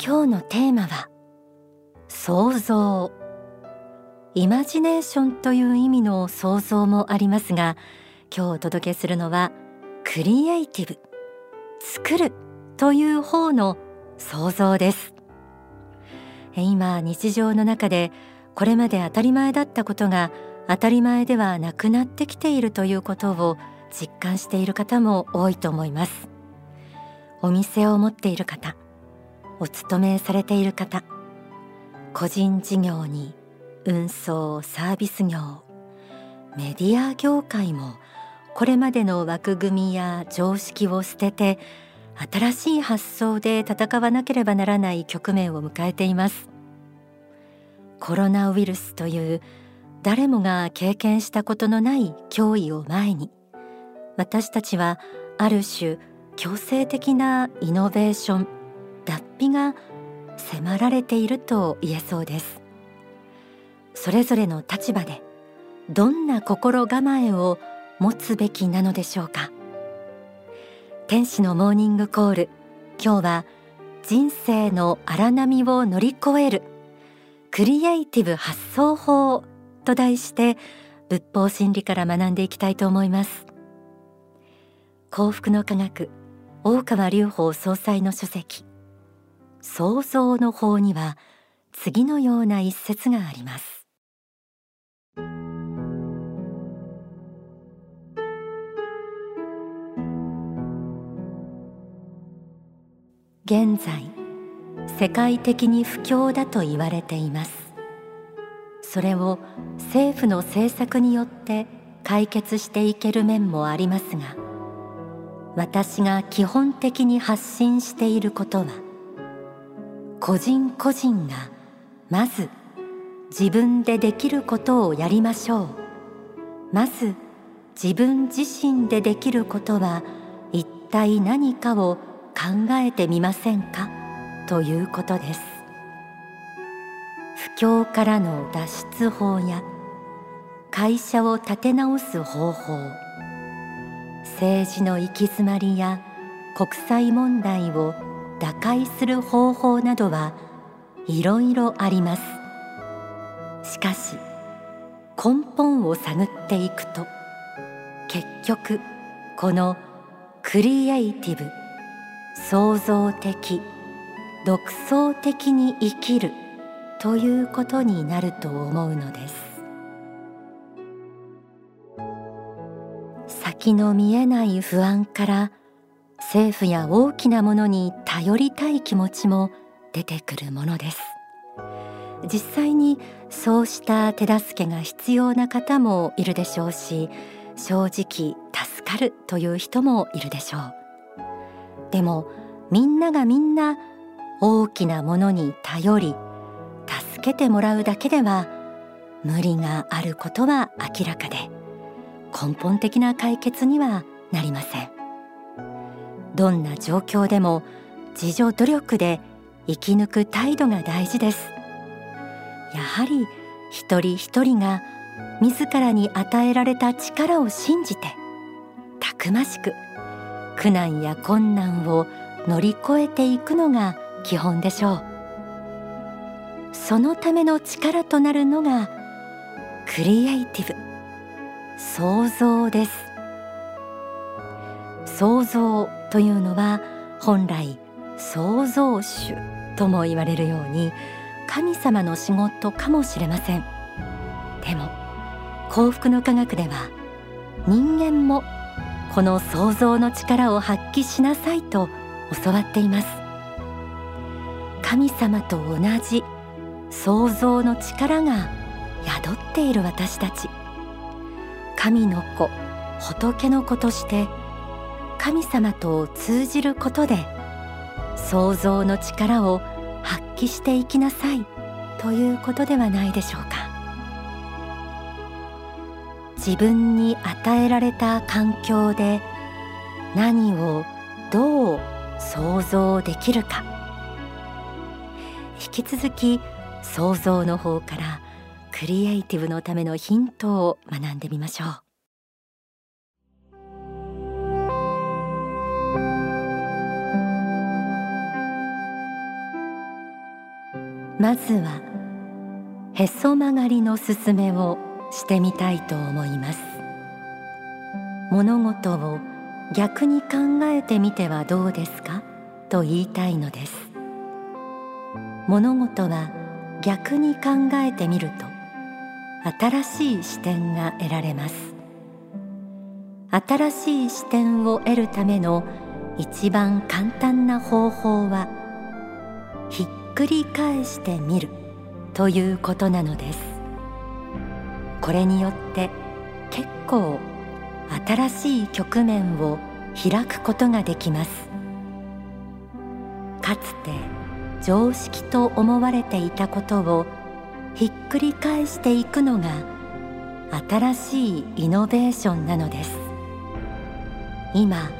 今日のテーマは想像イマジネーションという意味の想像もありますが今日お届けするのはクリエイティブ作るという方の想像です。今日常の中でこれまで当たり前だったことが当たり前ではなくなってきているということを実感している方も多いと思います。お店を持っている方お勤めされている方個人事業に運送サービス業メディア業界もこれまでの枠組みや常識を捨てて新しい発想で戦わなければならない局面を迎えています。コロナウイルスという誰もが経験したことのない脅威を前に私たちはある種強制的なイノベーション脱皮が迫られていると言えそうです。それぞれの立場でどんな心構えを持つべきなのでしょうか。天使のモーニングコール今日は人生の荒波を乗り越えるクリエイティブ発想法と題して仏法真理から学んでいきたいと思います。幸福の科学大川隆法総裁の書籍創造の法には次のような一節があります。現在世界的に不況だと言われています。それを政府の政策によって解決していける面もありますが私が基本的に発信していることは個人個人がまず自分でできることをやりましょう。まず自分自身でできることは一体何かを考えてみませんか？ということです。不況からの脱出法や会社を立て直す方法政治の行き詰まりや国際問題を打開する方法などはいろいろあります。しかし根本を探っていくと結局このクリエイティブ創造的独創的に生きるということになると思うのです。先の見えない不安から政府や大きなものに頼りたい気持ちも出てくるものです。実際にそうした手助けが必要な方もいるでしょうし正直助かるという人もいるでしょう。でもみんながみんな大きなものに頼り助けてもらうだけでは無理があることは明らかで根本的な解決にはなりません。どんな状況でも自助努力で生き抜く態度が大事です。やはり一人一人が自らに与えられた力を信じてたくましく苦難や困難を乗り越えていくのが基本でしょう。そのための力となるのがクリエイティブ創造です。創造というのは本来創造主とも言われるように神様の仕事かもしれません。でも幸福の科学では人間もこの創造の力を発揮しなさいと教わっています。神様と同じ創造の力が宿っている私たち。神の子仏の子として神様と通じることで創造の力を発揮していきなさいということではないでしょうか。自分に与えられた環境で何をどう想像できるか。引き続き想像の方からクリエイティブのためのヒントを学んでみましょう。まずはへそ曲がりのすすめをしてみたいと思います。物事を逆に考えてみてはどうですか？と言いたいのです。物事は逆に考えてみると新しい視点が得られます。新しい視点を得るための一番簡単な方法はひっくり返してみるということなのです。これによって結構新しい局面を開くことができます。かつて常識と思われていたことをひっくり返していくのが新しいイノベーションなのです。今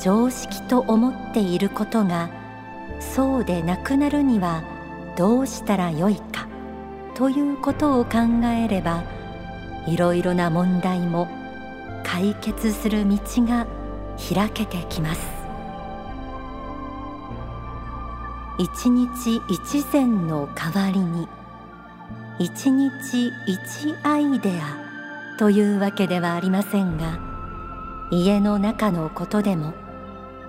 常識と思っていることがそうでなくなるにはどうしたらよいかということを考えればいろいろな問題も解決する道が開けてきます。一日一善の代わりに一日一アイデアというわけではありませんが家の中のことでも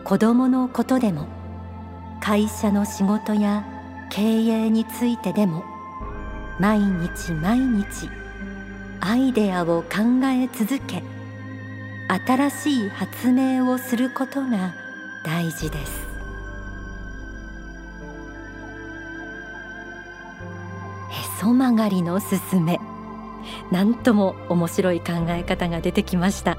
子供のことでも会社の仕事や経営についてでも毎日毎日アイデアを考え続け新しい発明をすることが大事です。へそ曲がりのすすめ。なんとも面白い考え方が出てきました。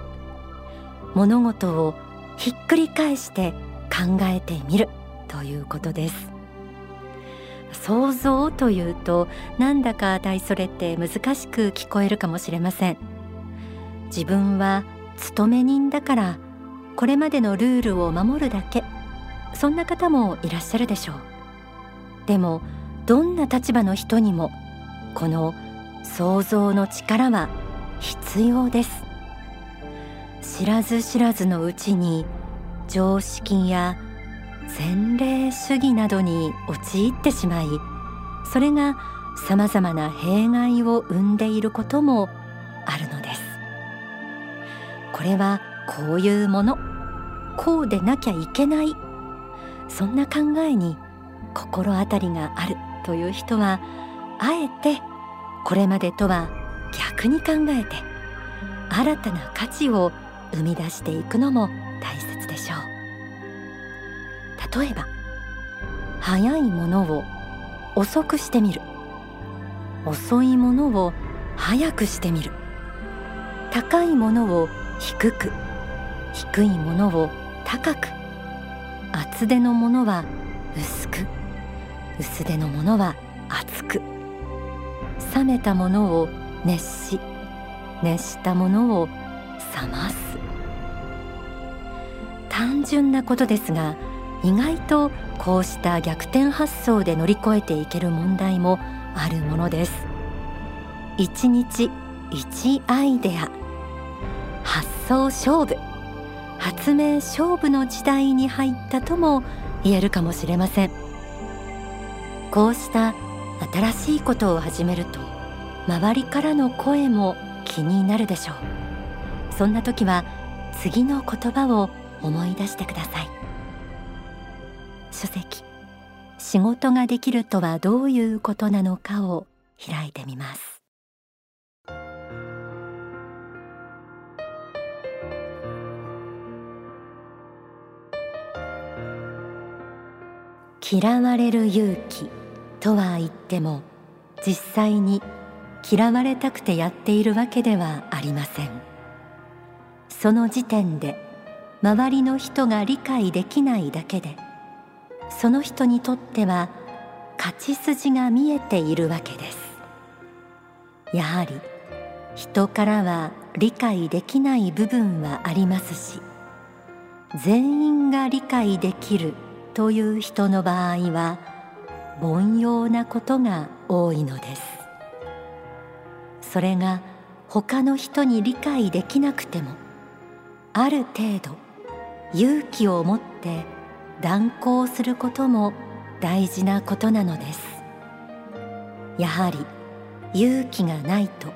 物事をひっくり返して考えてみる。ということです。想像というとなんだか大それて難しく聞こえるかもしれません。自分は勤め人だからこれまでのルールを守るだけ。そんな方もいらっしゃるでしょう。でもどんな立場の人にもこの想像の力は必要です。知らず知らずのうちに常識や前例主義などに陥ってしまいそれがさまざまな弊害を生んでいることもあるのです。これはこういうものこうでなきゃいけないそんな考えに心当たりがあるという人はあえてこれまでとは逆に考えて新たな価値を生み出していくのも大切例えば早いものを遅くしてみる。遅いものを早くしてみる。高いものを低く低いものを高く。厚手のものは薄く薄手のものは厚く。冷めたものを熱し熱したものを冷ます。単純なことですが意外とこうした逆転発想で乗り越えていける問題もあるものです。一日一アイデア。発想勝負。発明勝負の時代に入ったとも言えるかもしれません。こうした新しいことを始めると周りからの声も気になるでしょう。そんな時は次の言葉を思い出してください。書籍。仕事ができるとはどういうことなのかを開いてみます。嫌われる勇気とは言っても実際に嫌われたくてやっているわけではありません。その時点で周りの人が理解できないだけでその人にとっては勝ち筋が見えているわけです。やはり人からは理解できない部分はありますし全員が理解できるという人の場合は凡庸なことが多いのです。それが他の人に理解できなくてもある程度勇気を持って断行することも大事なことなのです。やはり勇気がないと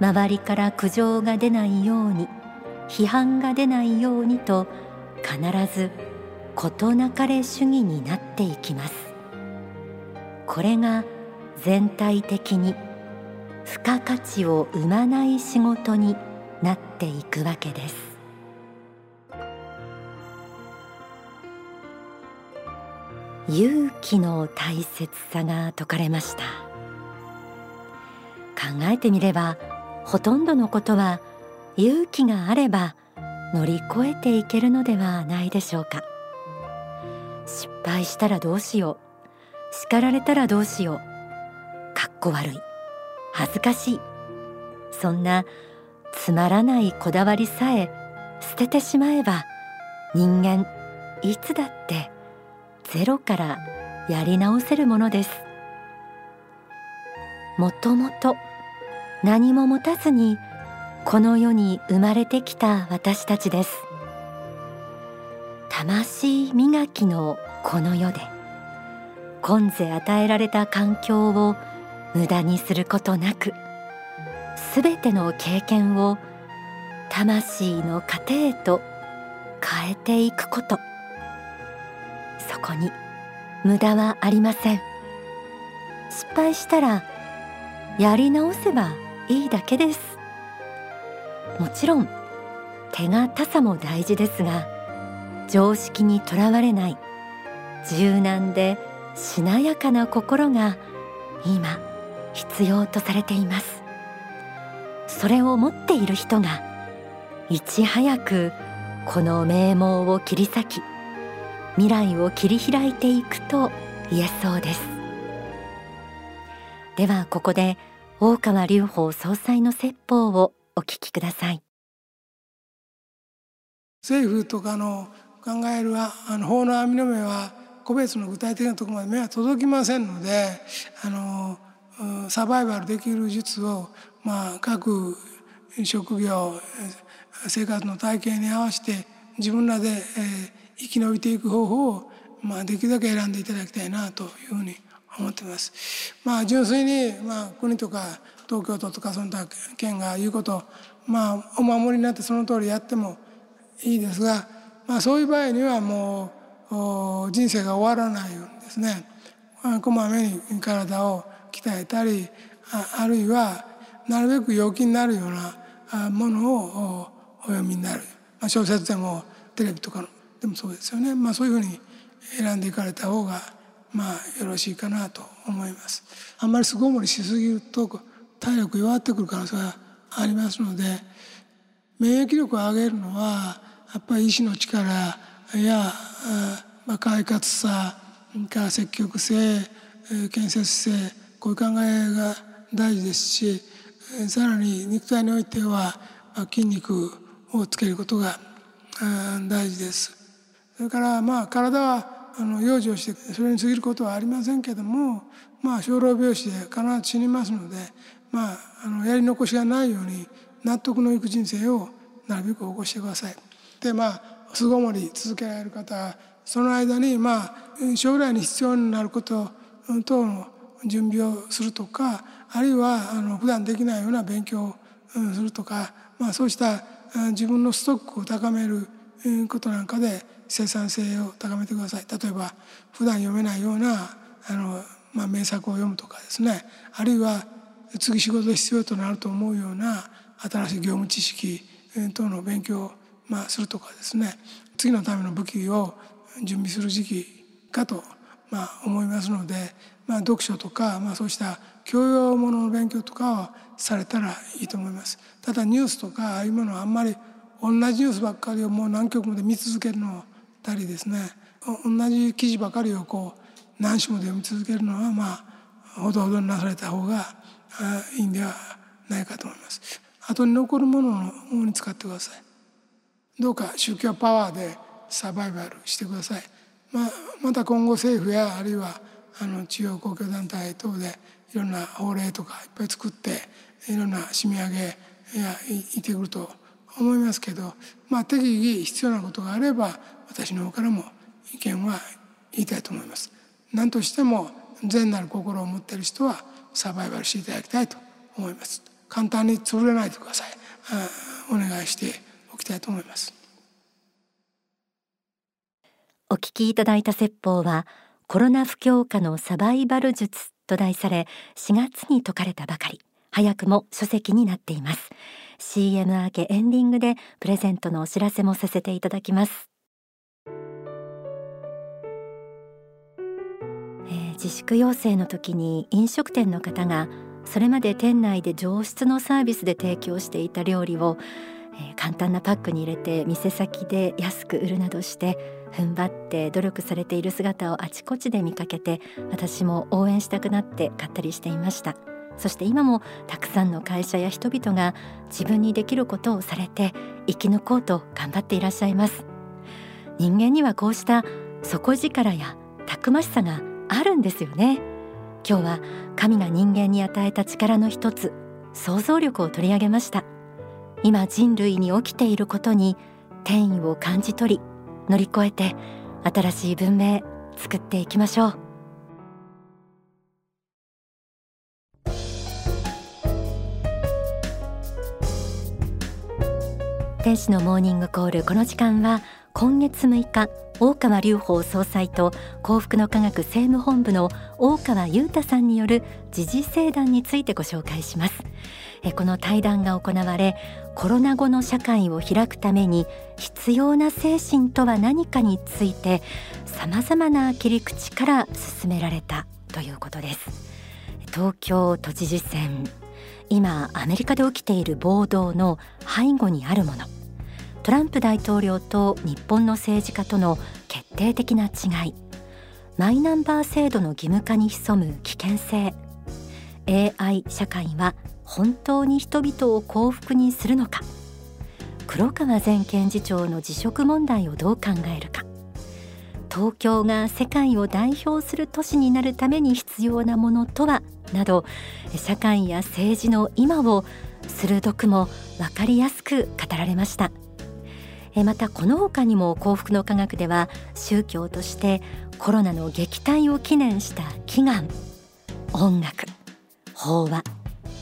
周りから苦情が出ないように批判が出ないようにと必ず事なかれ主義になっていきます。これが全体的に付加価値を生まない仕事になっていくわけです。勇気の大切さが説かれました。考えてみればほとんどのことは勇気があれば乗り越えていけるのではないでしょうか。失敗したらどうしよう。叱られたらどうしよう。かっこ悪い。恥ずかしい。そんなつまらないこだわりさえ捨ててしまえば人間いつだってゼロからやり直せるものです。もともと何も持たずにこの世に生まれてきた私たちです。魂磨きのこの世で今世与えられた環境を無駄にすることなくすべての経験を魂の糧へと変えていくこと。こに。無駄はありません。失敗したらやり直せばいいだけです。もちろん手堅さも大事ですが常識にとらわれない柔軟でしなやかな心が今必要とされています。それを持っている人がいち早くこの名門を切り裂き未来を切り開いていくと言えそうです。ではここで大川隆法総裁の説法をお聞きください。政府とかの考えるあの法の網の目は個別の具体的なところまで目は届きませんのであのサバイバルできる術を、まあ、各職業生活の体系に合わせて自分らで、えー、生き延びていく方法を、まあ、できるだけ選んでいただきたいなというふうに思ってます。まあ純粋に、まあ、国とか東京都とかその他県が言うことまあお守りになってその通りやってもいいですが、まあ、そういう場合にはもう人生が終わらないようにですねこまめに体を鍛えたりあるいはなるべく陽気になるようなものをお読みになる、まあ、小説でもテレビとかのでもそうですよね、まあ、そういうふうに選んでいかれた方がまあよろしいかなと思います。あんまり巣ごもりしすぎると体力弱ってくる可能性がありますので免疫力を上げるのはやっぱり医師の力や、まあ、快活さから積極性建設性こういう考えが大事ですしさらに肉体においては筋肉をつけることが大事です。それからまあ体はあの養生してそれに過ぎることはありませんけどもまあ生老病死で必ず死にますのでまああのやり残しがないように納得のいく人生をなるべく起こしてください。でまあ巣ごもり続けられる方その間にまあ将来に必要になること等の準備をするとかあるいはあの普段できないような勉強をするとか、まあ、そうした自分のストックを高めることなんかで生産性を高めてください。例えば普段読めないようなあの、まあ、名作を読むとかですね。あるいは次仕事で必要となると思うような新しい業務知識等の勉強を、まあ、するとかですね。次のための武器を準備する時期かと、まあ、思いますので、まあ、読書とか、まあ、そうした教養ものの勉強とかはされたらいいと思います。ただニュースとかああいうものはあんまり同じニュースばっかりをもう何曲もで見続けるのたりですね同じ記事ばかりをこう何種も読み続けるのはまあほどほどになされた方がいいんではないかと思います。後に残るものに使ってください。どうか宗教パワーでサバイバルしてください。まあ、また今後政府やあるいはあの地方公共団体等でいろんな法令とかいっぱい作っていろんな締め上げやいてくると思いますけど、まあ、適宜必要なことがあれば私の方からも意見は言いたいと思います。何としても善なる心を持っている人はサバイバルしていただきたいと思います。簡単に潰れないでください。お願いしておきたいと思います。お聞きいただいた説法はコロナ不況下のサバイバル術と題され4月に説かれたばかり。早くも書籍になっています。CM 明けエンディングでプレゼントのお知らせもさせていただきます。自粛要請の時に飲食店の方がそれまで店内で上質のサービスで提供していた料理を、えー、簡単なパックに入れて店先で安く売るなどして踏ん張って努力されている姿をあちこちで見かけて私も応援したくなって買ったりしていました。そして今もたくさんの会社や人々が自分にできることをされて生き抜こうと頑張っていらっしゃいます。人間にはこうした底力やたくましさがあるんですよね。今日は神が人間に与えた力の一つ想像力を取り上げました。今人類に起きていることに転移を感じ取り乗り越えて新しい文明作っていきましょう。天使のモーニングコールこの時間は今月6日。大川隆法総裁と幸福の科学政務本部の大川裕太さんによる時事聖談についてご紹介します。この対談が行われコロナ後の社会を開くために必要な精神とは何かについてさまざまな切り口から進められたということです。東京都知事選。今アメリカで起きている暴動の背後にあるもの。トランプ大統領と日本の政治家との決定的な違い。マイナンバー制度の義務化に潜む危険性。AI 社会は本当に人々を幸福にするのか。黒川前検事長の辞職問題をどう考えるか。東京が世界を代表する都市になるために必要なものとは？など社会や政治の今を鋭くも分かりやすく語られました。えまたこの他にも幸福の科学では宗教としてコロナの撃退を記念した祈願音楽法話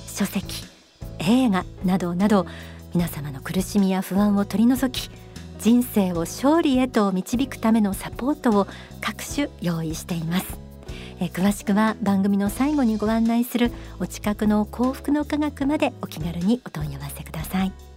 書籍映画などなど皆様の苦しみや不安を取り除き人生を勝利へと導くためのサポートを各種用意しています。え詳しくは番組の最後にご案内するお近くの幸福の科学までお気軽にお問い合わせください。